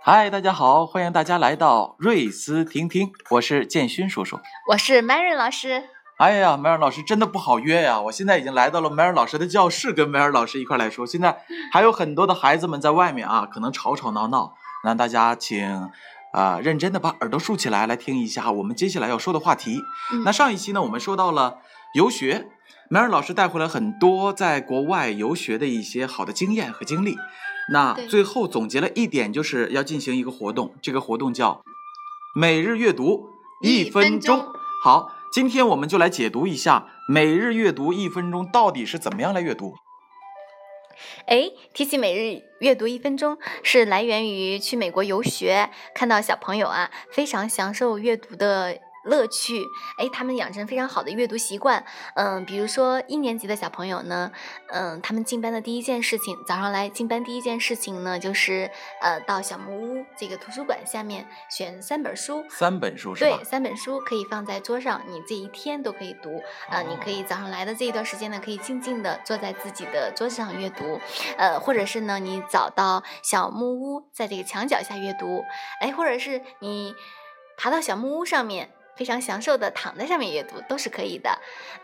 嗨，大家好，欢迎大家来到瑞思听听，我是建勋叔叔，我是 Mary 老师。哎呀，Mary 老师真的不好约呀！我现在已经来到了 Mary 老师的教室，跟 Mary 老师一块来说。现在还有很多的孩子们在外面啊，可能吵吵闹闹，那大家请啊认真的把耳朵竖起来，来听一下我们接下来要说的话题。那上一期呢，我们说到了游学，Mary 老师带回来很多在国外游学的一些好的经验和经历。那最后总结了一点，就是要进行一个活动，这个活动叫每日阅读一分钟。好，今天我们就来解读一下每日阅读一分钟到底是怎么样来阅读。哎，提起每日阅读一分钟，是来源于去美国游学，看到小朋友啊非常享受阅读的。乐趣，哎，他们养成非常好的阅读习惯，嗯，比如说一年级的小朋友呢，嗯，他们进班的第一件事情，早上来进班第一件事情呢，就是呃，到小木屋这个图书馆下面选三本书，三本书是吧？对，三本书可以放在桌上，你这一天都可以读，呃，你可以早上来的这一段时间呢，可以静静的坐在自己的桌子上阅读，呃，或者是呢，你找到小木屋，在这个墙角下阅读，哎，或者是你爬到小木屋上面。非常享受的躺在上面阅读都是可以的，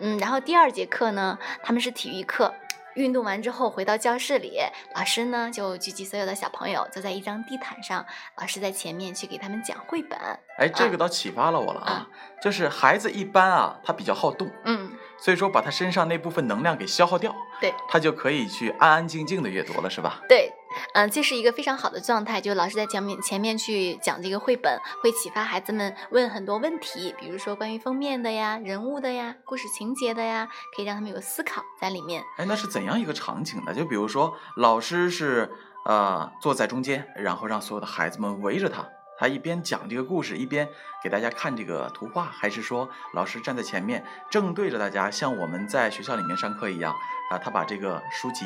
嗯，然后第二节课呢，他们是体育课，运动完之后回到教室里，老师呢就聚集所有的小朋友坐在一张地毯上，老师在前面去给他们讲绘本。哎，这个倒启发了我了啊，就是孩子一般啊，他比较好动，嗯，所以说把他身上那部分能量给消耗掉，对，他就可以去安安静静的阅读了，是吧？对。嗯，这是一个非常好的状态，就老师在讲面前面去讲这个绘本，会启发孩子们问很多问题，比如说关于封面的呀、人物的呀、故事情节的呀，可以让他们有思考在里面。哎，那是怎样一个场景呢？就比如说老师是呃坐在中间，然后让所有的孩子们围着他，他一边讲这个故事，一边给大家看这个图画，还是说老师站在前面正对着大家，像我们在学校里面上课一样啊？他把这个书籍。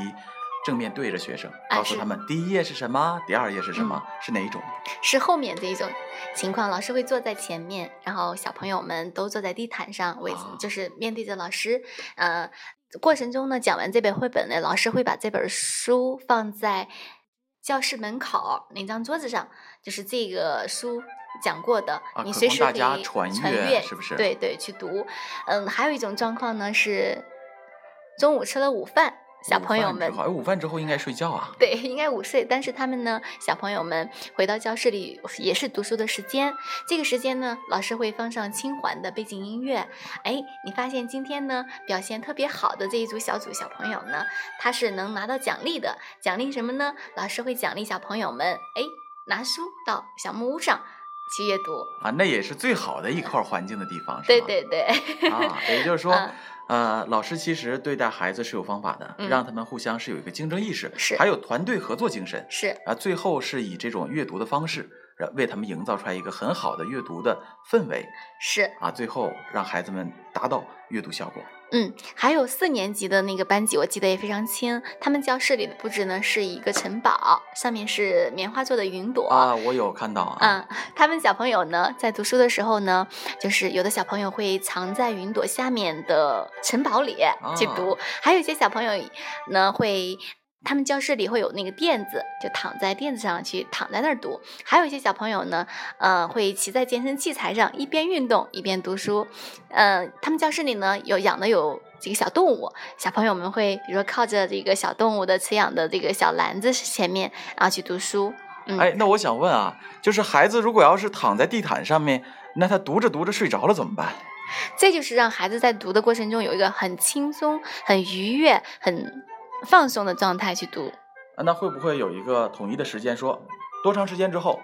正面对着学生，告诉他们第一页是什么，第二页是什么，是哪一种？是后面这一种情况，老师会坐在前面，然后小朋友们都坐在地毯上，位置就是面对着老师。呃，过程中呢，讲完这本绘本呢，老师会把这本书放在教室门口那张桌子上，就是这个书讲过的，你随时可以传阅，是不是？对对，去读。嗯，还有一种状况呢是中午吃了午饭。小朋友们，午饭之后应该睡觉啊。对，应该午睡。但是他们呢，小朋友们回到教室里也是读书的时间。这个时间呢，老师会放上轻缓的背景音乐。哎，你发现今天呢表现特别好的这一组小组小朋友呢，他是能拿到奖励的。奖励什么呢？老师会奖励小朋友们，哎，拿书到小木屋上去阅读啊。那也是最好的一块环境的地方，是吧？对对对。啊，也就是说。呃，老师其实对待孩子是有方法的，让他们互相是有一个竞争意识，是还有团队合作精神，是啊，最后是以这种阅读的方式，为他们营造出来一个很好的阅读的氛围，是啊，最后让孩子们达到阅读效果。嗯，还有四年级的那个班级，我记得也非常清。他们教室里的布置呢，是一个城堡，上面是棉花做的云朵啊，我有看到啊。嗯，他们小朋友呢，在读书的时候呢，就是有的小朋友会藏在云朵下面的城堡里去读，还有一些小朋友呢会。他们教室里会有那个垫子，就躺在垫子上去躺在那儿读。还有一些小朋友呢，呃，会骑在健身器材上，一边运动一边读书。嗯，他们教室里呢有养的有这个小动物，小朋友们会比如说靠着这个小动物的饲养的这个小篮子前面，然后去读书。嗯哎，那我想问啊，就是孩子如果要是躺在地毯上面，那他读着读着睡着了怎么办？这就是让孩子在读的过程中有一个很轻松、很愉悦、很。放松的状态去读，啊，那会不会有一个统一的时间，说多长时间之后，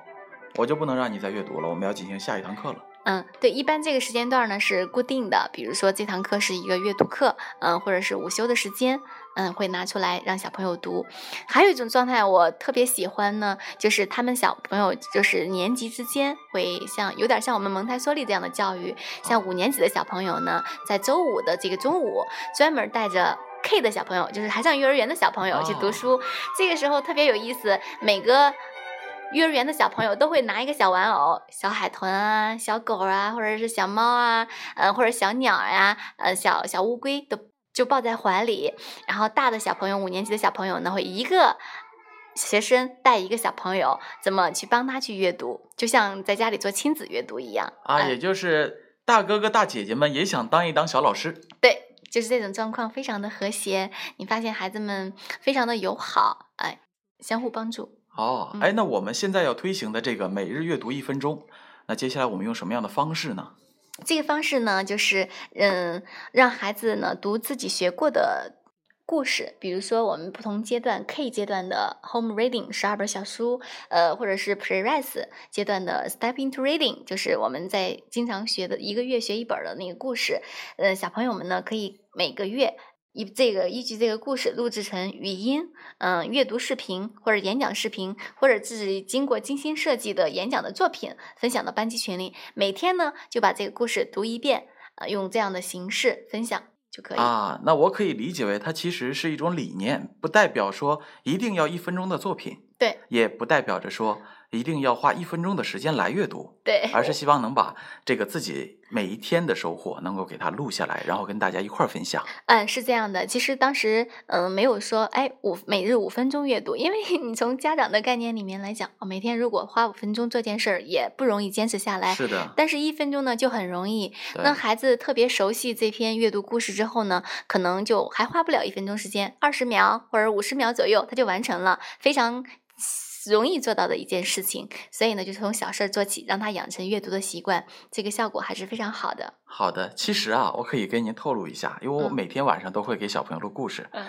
我就不能让你再阅读了，我们要进行下一堂课了？嗯，对，一般这个时间段呢是固定的，比如说这堂课是一个阅读课，嗯，或者是午休的时间，嗯，会拿出来让小朋友读。还有一种状态我特别喜欢呢，就是他们小朋友就是年级之间会像有点像我们蒙台梭利这样的教育，像五年级的小朋友呢，在周五的这个中午专门带着。K 的小朋友，就是还上幼儿园的小朋友去读哦书。这个时候特别有意思，每个幼儿园的小朋友都会拿一个小玩偶，小海豚啊、小狗啊，或者是小猫啊，呃，或者小鸟呀、呃，小小乌龟都就抱在怀里。然后大的小朋友，五年级的小朋友呢，会一个学生带一个小朋友，怎么去帮他去阅读，就像在家里做亲子阅读一样啊，嗯也就是大哥哥大姐姐们也想当一当小老师。对，就是这种状况非常的和谐，你发现孩子们非常的友好，哎，相互帮助。哦，嗯哎，那我们现在要推行的这个每日阅读一分钟，那接下来我们用什么样的方式呢？这个方式呢，就是嗯，让孩子呢读自己学过的故事，比如说我们不同阶段 K 阶段的 Home Reading 十二本小书，呃，或者是 Pre-Res 阶段的 Step into Reading，就是我们在经常学的一个月学一本的那个故事。呃，小朋友们呢可以每个月。依这个依据这个故事录制成语音，嗯、阅读视频或者演讲视频，或者自己经过精心设计的演讲的作品，分享到班级群里。每天呢就把这个故事读一遍，呃，用这样的形式分享就可以。啊，那我可以理解为它其实是一种理念，不代表说一定要一分钟的作品，对也不代表着说一定要花一分钟的时间来阅读，对，而是希望能把这个自己每一天的收获能够给它录下来，然后跟大家一块儿分享。嗯，是这样的。其实当时嗯、呃没有说哎五每日五分钟阅读，因为你从家长的概念里面来讲，哦，每天如果花五分钟做件事儿也不容易坚持下来。是的，但是，一分钟呢就很容易。那孩子特别熟悉这篇阅读故事之后呢，可能就还花不了一分钟时间，二十秒或者五十秒左右，他就完成了，非常容易做到的一件事情。所以呢，就从小事儿做起，让他养成阅读的习惯，这个效果还是非常好的。好的，其实啊，我可以跟您透露一下，因为我嗯每天晚上都会给小朋友录故事，嗯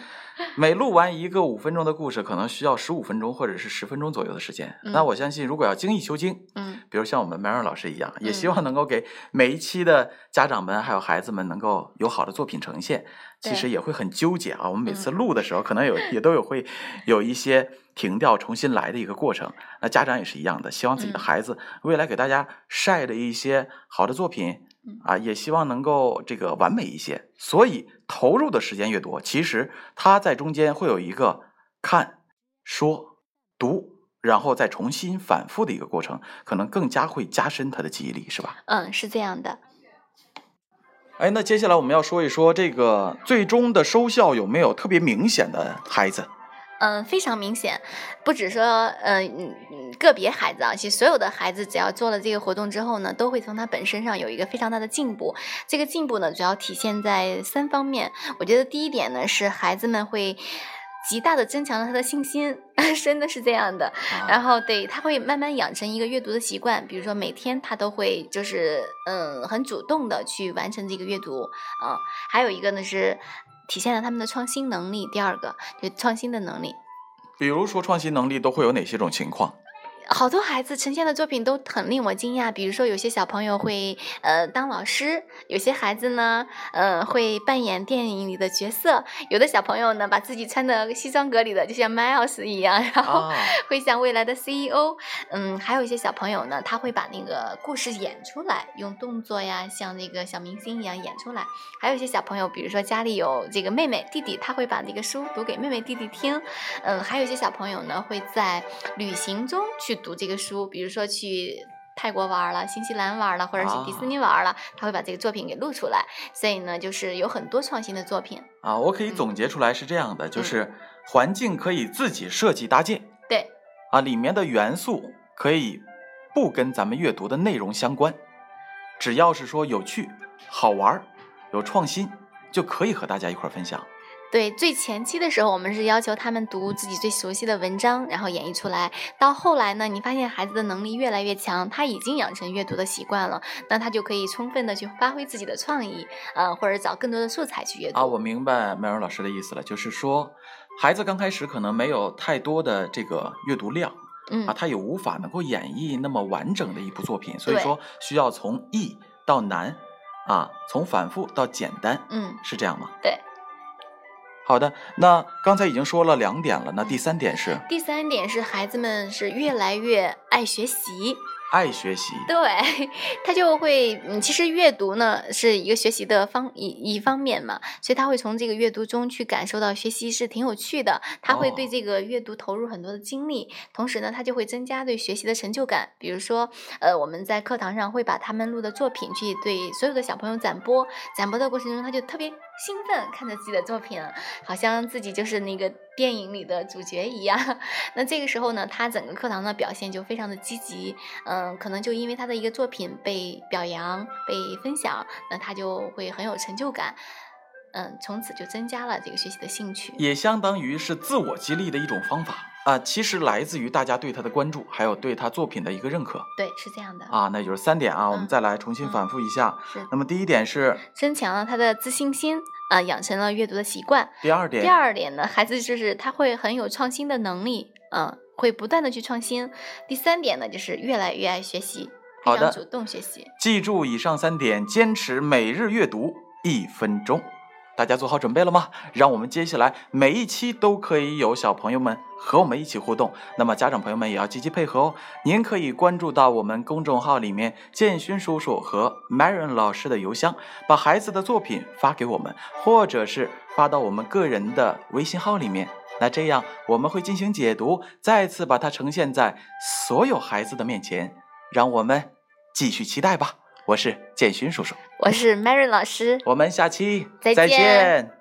每录完一个五分钟的故事，可能需要十五分钟或者是十分钟左右的时间。嗯那我相信，如果要精益求精，嗯比如像我们 Mary 老师一样，也希嗯望能够给每一期的家长们还有孩子们能够有好的作品呈现。其实也会很纠结啊，我们每次嗯录的时候，可能有也都有会有一些停掉、重新来的一个过程。那家长也是一样的，希望自己的嗯孩子未来给大家晒的一些好的作品嗯啊，也希望能够这个完美一些。所以投入的时间越多，其实他在中间会有一个看、说、读。然后再重新反复的一个过程，可能更加会加深他的记忆力，是吧？嗯，是这样的。哎，那接下来我们要说一说这个最终的收效有没有特别明显的孩子？嗯，非常明显，不只说嗯嗯嗯个别孩子啊，其实所有的孩子只要做了这个活动之后呢，都会从他本身上有一个非常大的进步。这个进步呢，主要体现在三方面。我觉得第一点呢，是孩子们会极大的增强了他的信心，真的是这样的。啊然后对他会慢慢养成一个阅读的习惯，比如说每天他都会就是嗯很主动的去完成这个阅读，啊，还有一个呢是体现了他们的创新能力，第二个就创新的能力。比如说创新能力都会有哪些种情况？好多孩子呈现的作品都很令我惊讶，比如说有些小朋友会呃当老师，有些孩子呢呃会扮演电影里的角色，有的小朋友呢把自己穿的西装革履的，就像 Miles 一样，然后啊，会像未来的 CEO，嗯，还有一些小朋友呢，他会把那个故事演出来，用动作呀，像那个小明星一样演出来。还有一些小朋友，比如说家里有这个妹妹弟弟，他会把那个书读给妹妹弟弟听。嗯，还有一些小朋友呢，会在旅行中去读这个书，比如说去。泰国玩了，新西兰玩了，或者是迪士尼玩了，他会把这个作品给录出来。所以呢，就是有很多创新的作品。啊，我可以嗯总结出来是这样的，就是环境可以自己设计搭建对，啊，里面的元素可以不跟咱们阅读的内容相关，只要是说有趣、好玩、有创新，就可以和大家一块儿分享。对，最前期的时候，我们是要求他们读自己最熟悉的文章，然后演绎出来。到后来呢，你发现孩子的能力越来越强，他已经养成阅读的习惯了，那他就可以充分的去发挥自己的创意，呃，或者找更多的素材去阅读。啊，我明白麦荣老师的意思了，就是说，孩子刚开始可能没有太多的这个阅读量嗯啊，他也无法能够演绎那么完整的一部作品，所以说需要从易到难啊，从反复到简单，嗯，是这样吗？对。好的，那刚才已经说了两点了，那第三点是第三点是孩子们是越来越爱学习，爱学习。对，他就会，嗯，其实阅读呢是一个学习的方一一方面嘛，所以他会从这个阅读中去感受到学习是挺有趣的，他会对哦这个阅读投入很多的精力，同时呢，他就会增加对学习的成就感。比如说，呃，我们在课堂上会把他们录的作品去对所有的小朋友展播，展播的过程中，他就特别兴奋，看着自己的作品，好像自己就是那个电影里的主角一样。那这个时候呢，他整个课堂的表现就非常的积极，嗯，可能就因为他的一个作品被表扬、被分享，那他就会很有成就感，嗯，从此就增加了这个学习的兴趣。也相当于是自我激励的一种方法啊，其实来自于大家对他的关注，还有对他作品的一个认可对，是这样的，啊。那就是三点啊，我们嗯再来重新嗯反复一下。是那么第一点是，增强了他的自信心啊、养成了阅读的习惯。第二点，第二点呢，孩子就是他会很有创新的能力，嗯，会不断的去创新。第三点呢，就是越来越爱学习，好的非常主动学习。记住以上三点，坚持每日阅读一分钟。大家做好准备了吗？让我们接下来每一期都可以有小朋友们和我们一起互动。那么家长朋友们也要积极配合哦。您可以关注到我们公众号里面建勋叔叔和 Marion 老师的邮箱，把孩子的作品发给我们，或者是发到我们个人的微信号里面。那这样我们会进行解读，再次把它呈现在所有孩子的面前。让我们继续期待吧。我是建勋叔叔，我是 Mary 老师。我们下期再见